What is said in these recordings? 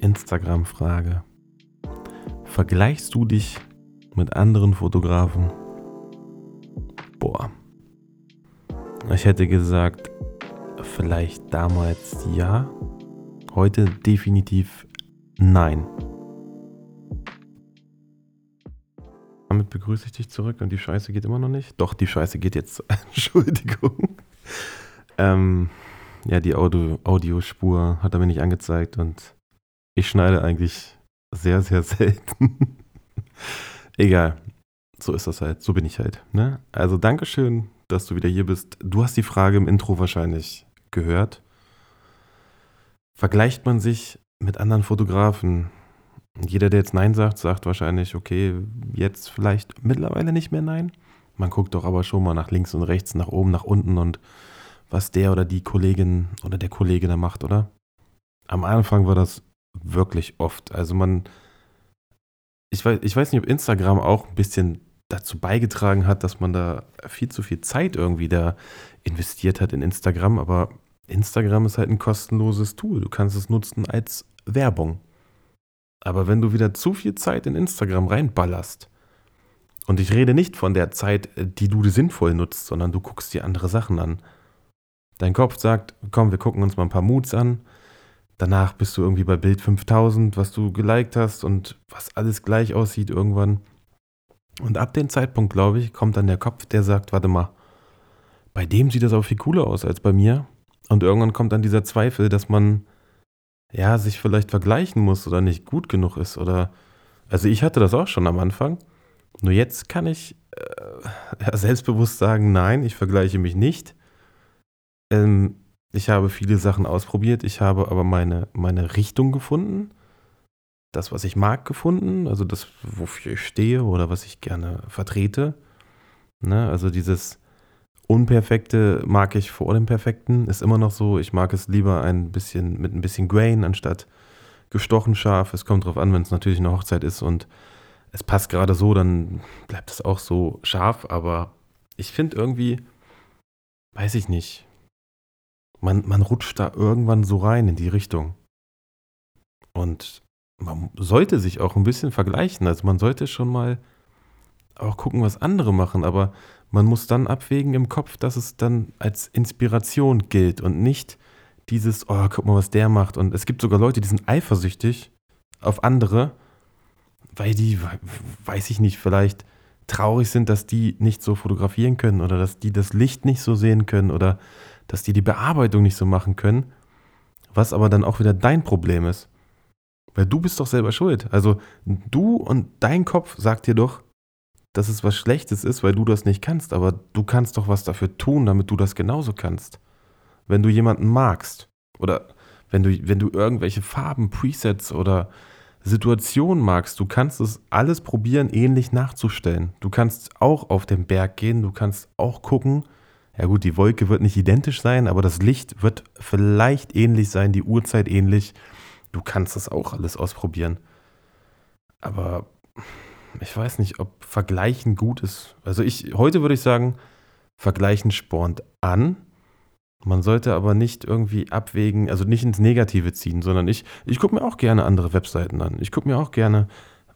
Instagram-Frage. Vergleichst du dich mit anderen Fotografen? Boah. Ich hätte gesagt, vielleicht damals ja, heute definitiv nein. Damit begrüße ich dich zurück und die Scheiße geht immer noch nicht. Doch, die Scheiße geht jetzt. Entschuldigung. Ähm, ja, die Audio, Audiospur hat er mir nicht angezeigt und ich schneide eigentlich sehr, sehr selten. Egal. So ist das halt. So bin ich halt. Ne? Also Dankeschön, dass du wieder hier bist. Du hast die Frage im Intro wahrscheinlich gehört. Vergleicht man sich mit anderen Fotografen? Jeder, der jetzt Nein sagt, sagt wahrscheinlich, okay, jetzt vielleicht mittlerweile nicht mehr Nein. Man guckt doch aber schon mal nach links und rechts, nach oben, nach unten und was der oder die Kollegin oder der Kollege da macht, oder? Am Anfang war das wirklich oft. Also man, ich weiß, ich weiß nicht, ob Instagram auch ein bisschen dazu beigetragen hat, dass man da viel zu viel Zeit irgendwie da investiert hat in Instagram, aber Instagram ist halt ein kostenloses Tool. Du kannst es nutzen als Werbung. Aber wenn du wieder zu viel Zeit in Instagram reinballerst, und ich rede nicht von der Zeit, die du sinnvoll nutzt, sondern du guckst dir andere Sachen an. Dein Kopf sagt, komm, wir gucken uns mal ein paar Moods an. Danach bist du irgendwie bei Bild 5000, was du geliked hast und was alles gleich aussieht irgendwann. Und ab dem Zeitpunkt, glaube ich, kommt dann der Kopf, der sagt, warte mal, bei dem sieht das auch viel cooler aus als bei mir. Und irgendwann kommt dann dieser Zweifel, dass man ja sich vielleicht vergleichen muss oder nicht gut genug ist oder also ich hatte das auch schon am Anfang. Nur jetzt kann ich äh, ja, selbstbewusst sagen, nein, ich vergleiche mich nicht. Ähm, ich habe viele Sachen ausprobiert, ich habe aber meine, meine Richtung gefunden, das, was ich mag, gefunden, also das, wofür ich stehe oder was ich gerne vertrete. Ne? Also dieses Unperfekte mag ich vor dem Perfekten, ist immer noch so. Ich mag es lieber ein bisschen mit ein bisschen Grain anstatt gestochen scharf. Es kommt darauf an, wenn es natürlich eine Hochzeit ist und es passt gerade so, dann bleibt es auch so scharf. Aber ich finde irgendwie, weiß ich nicht, man, man rutscht da irgendwann so rein in die Richtung. Und man sollte sich auch ein bisschen vergleichen. Also man sollte schon mal auch gucken, was andere machen, aber man muss dann abwägen im Kopf, dass es dann als Inspiration gilt und nicht dieses, oh, guck mal, was der macht. Und es gibt sogar Leute, die sind eifersüchtig auf andere, weil die, weiß ich nicht, vielleicht traurig sind, dass die nicht so fotografieren können oder dass die das Licht nicht so sehen können oder dass die die Bearbeitung nicht so machen können, was aber dann auch wieder dein Problem ist. Weil du bist doch selber schuld. Also du und dein Kopf sagt dir doch, dass es was Schlechtes ist, weil du das nicht kannst, aber du kannst doch was dafür tun, damit du das genauso kannst. Wenn du jemanden magst oder wenn du, wenn du irgendwelche Farben, Presets oder Situationen magst, du kannst es alles probieren, ähnlich nachzustellen. Du kannst auch auf den Berg gehen, du kannst auch gucken, ja gut, die Wolke wird nicht identisch sein, aber das Licht wird vielleicht ähnlich sein, die Uhrzeit ähnlich. Du kannst das auch alles ausprobieren. Aber ich weiß nicht, ob Vergleichen gut ist. Also ich, heute würde ich sagen, Vergleichen spornt an. Man sollte aber nicht irgendwie abwägen, also nicht ins Negative ziehen, sondern ich, ich gucke mir auch gerne andere Webseiten an. Ich gucke mir auch gerne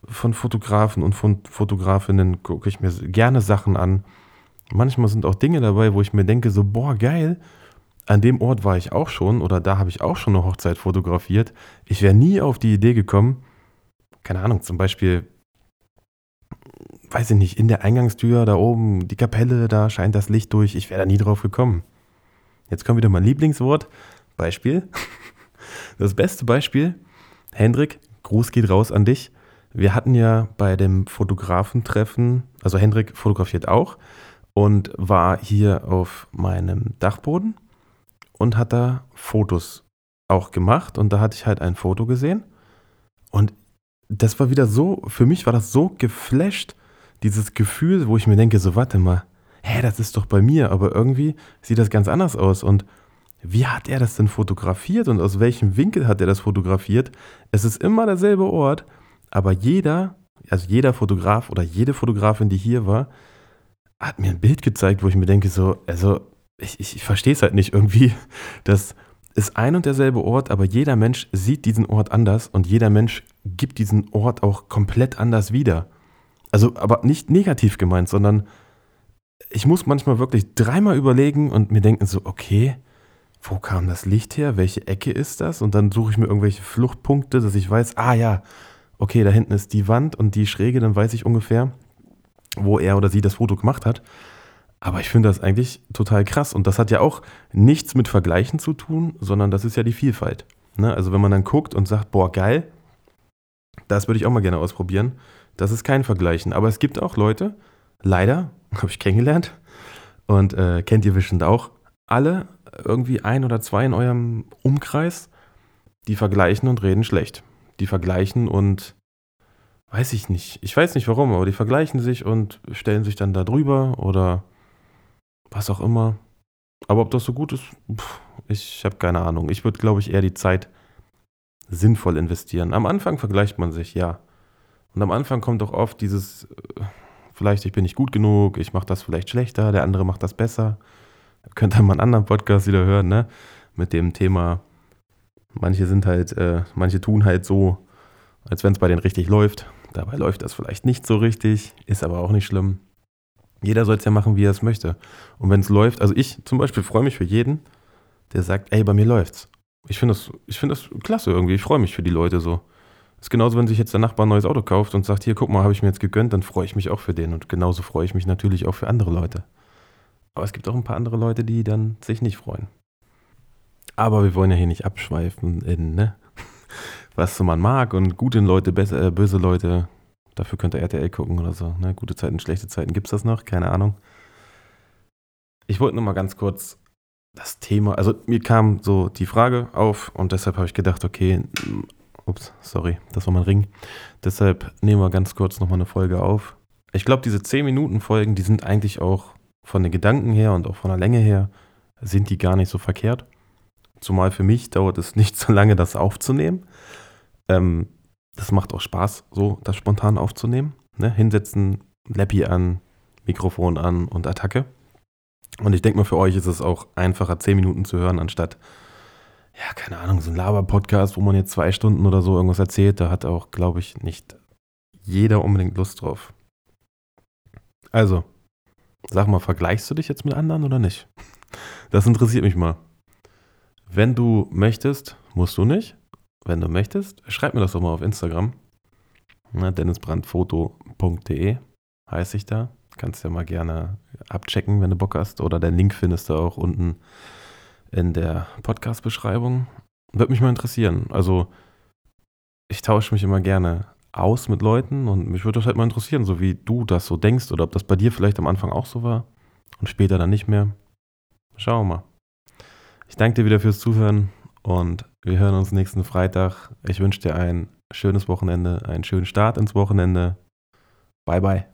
von Fotografen und von Fotografinnen gucke ich mir gerne Sachen an. Manchmal sind auch Dinge dabei, wo ich mir denke, so, boah, geil, an dem Ort war ich auch schon oder da habe ich auch schon eine Hochzeit fotografiert. Ich wäre nie auf die Idee gekommen, keine Ahnung, zum Beispiel weiß ich nicht, in der Eingangstür da oben, die Kapelle, da scheint das Licht durch. Ich wäre da nie drauf gekommen. Jetzt kommt wieder mein Lieblingswort. Beispiel. Das beste Beispiel. Hendrik, Gruß geht raus an dich. Wir hatten ja bei dem Fotografentreffen, also Hendrik fotografiert auch und war hier auf meinem Dachboden und hat da Fotos auch gemacht und da hatte ich halt ein Foto gesehen und das war wieder so, für mich war das so geflasht, dieses Gefühl, wo ich mir denke, so warte mal, hä, das ist doch bei mir, aber irgendwie sieht das ganz anders aus und wie hat er das denn fotografiert und aus welchem Winkel hat er das fotografiert? Es ist immer derselbe Ort, aber jeder, also jeder Fotograf oder jede Fotografin, die hier war, hat mir ein Bild gezeigt, wo ich mir denke, so, also ich, ich, ich verstehe es halt nicht irgendwie, dass ist ein und derselbe Ort, aber jeder Mensch sieht diesen Ort anders und jeder Mensch gibt diesen Ort auch komplett anders wieder. Also, aber nicht negativ gemeint, sondern ich muss manchmal wirklich dreimal überlegen und mir denken so, okay, wo kam das Licht her? Welche Ecke ist das? Und dann suche ich mir irgendwelche Fluchtpunkte, dass ich weiß, ah ja, okay, da hinten ist die Wand und die Schräge, dann weiß ich ungefähr, wo er oder sie das Foto gemacht hat. Aber ich finde das eigentlich total krass. Und das hat ja auch nichts mit Vergleichen zu tun, sondern das ist ja die Vielfalt. Ne? Also wenn man dann guckt und sagt, boah, geil, das würde ich auch mal gerne ausprobieren. Das ist kein Vergleichen. Aber es gibt auch Leute, leider, habe ich kennengelernt, und äh, kennt ihr bestimmt auch, alle irgendwie ein oder zwei in eurem Umkreis, die vergleichen und reden schlecht. Die vergleichen und weiß ich nicht. Ich weiß nicht warum, aber die vergleichen sich und stellen sich dann da drüber oder was auch immer. Aber ob das so gut ist, pff, ich habe keine Ahnung. Ich würde, glaube ich, eher die Zeit sinnvoll investieren. Am Anfang vergleicht man sich, ja. Und am Anfang kommt auch oft dieses, äh, vielleicht ich bin nicht gut genug, ich mache das vielleicht schlechter, der andere macht das besser. Könnt ihr mal einen anderen Podcast wieder hören, ne? Mit dem Thema, manche sind halt, äh, manche tun halt so, als wenn es bei denen richtig läuft. Dabei läuft das vielleicht nicht so richtig, ist aber auch nicht schlimm. Jeder soll es ja machen, wie er es möchte. Und wenn es läuft, also ich zum Beispiel freue mich für jeden, der sagt, ey, bei mir läuft's. Ich finde das, find das klasse irgendwie. Ich freue mich für die Leute so. Ist genauso, wenn sich jetzt der Nachbar ein neues Auto kauft und sagt, hier, guck mal, habe ich mir jetzt gegönnt, dann freue ich mich auch für den. Und genauso freue ich mich natürlich auch für andere Leute. Aber es gibt auch ein paar andere Leute, die dann sich nicht freuen. Aber wir wollen ja hier nicht abschweifen in, ne? Was so man mag und gute Leute, äh, böse Leute. Dafür könnt ihr RTL gucken oder so. Ne? Gute Zeiten, schlechte Zeiten. Gibt es das noch? Keine Ahnung. Ich wollte nur mal ganz kurz das Thema, also mir kam so die Frage auf und deshalb habe ich gedacht, okay, ups, sorry, das war mein Ring. Deshalb nehmen wir ganz kurz nochmal eine Folge auf. Ich glaube, diese 10 Minuten Folgen, die sind eigentlich auch von den Gedanken her und auch von der Länge her sind die gar nicht so verkehrt. Zumal für mich dauert es nicht so lange, das aufzunehmen. Ähm, das macht auch Spaß, so das spontan aufzunehmen. Ne? Hinsetzen, Lappi an, Mikrofon an und Attacke. Und ich denke mal, für euch ist es auch einfacher, 10 Minuten zu hören, anstatt, ja, keine Ahnung, so ein Laber-Podcast, wo man jetzt zwei Stunden oder so irgendwas erzählt. Da hat auch, glaube ich, nicht jeder unbedingt Lust drauf. Also, Sag mal, vergleichst du dich jetzt mit anderen oder nicht? Das interessiert mich mal. Wenn du möchtest, musst du nicht. Wenn du möchtest, schreib mir das doch mal auf Instagram. dennisbrandfoto.de heiße ich da. Kannst ja mal gerne abchecken, wenn du Bock hast. Oder den Link findest du auch unten in der Podcast-Beschreibung. Würde mich mal interessieren. Also, ich tausche mich immer gerne aus mit Leuten und mich würde das halt mal interessieren, so wie du das so denkst oder ob das bei dir vielleicht am Anfang auch so war und später dann nicht mehr. Schauen wir mal. Ich danke dir wieder fürs Zuhören und wir hören uns nächsten Freitag. Ich wünsche dir ein schönes Wochenende, einen schönen Start ins Wochenende. Bye bye.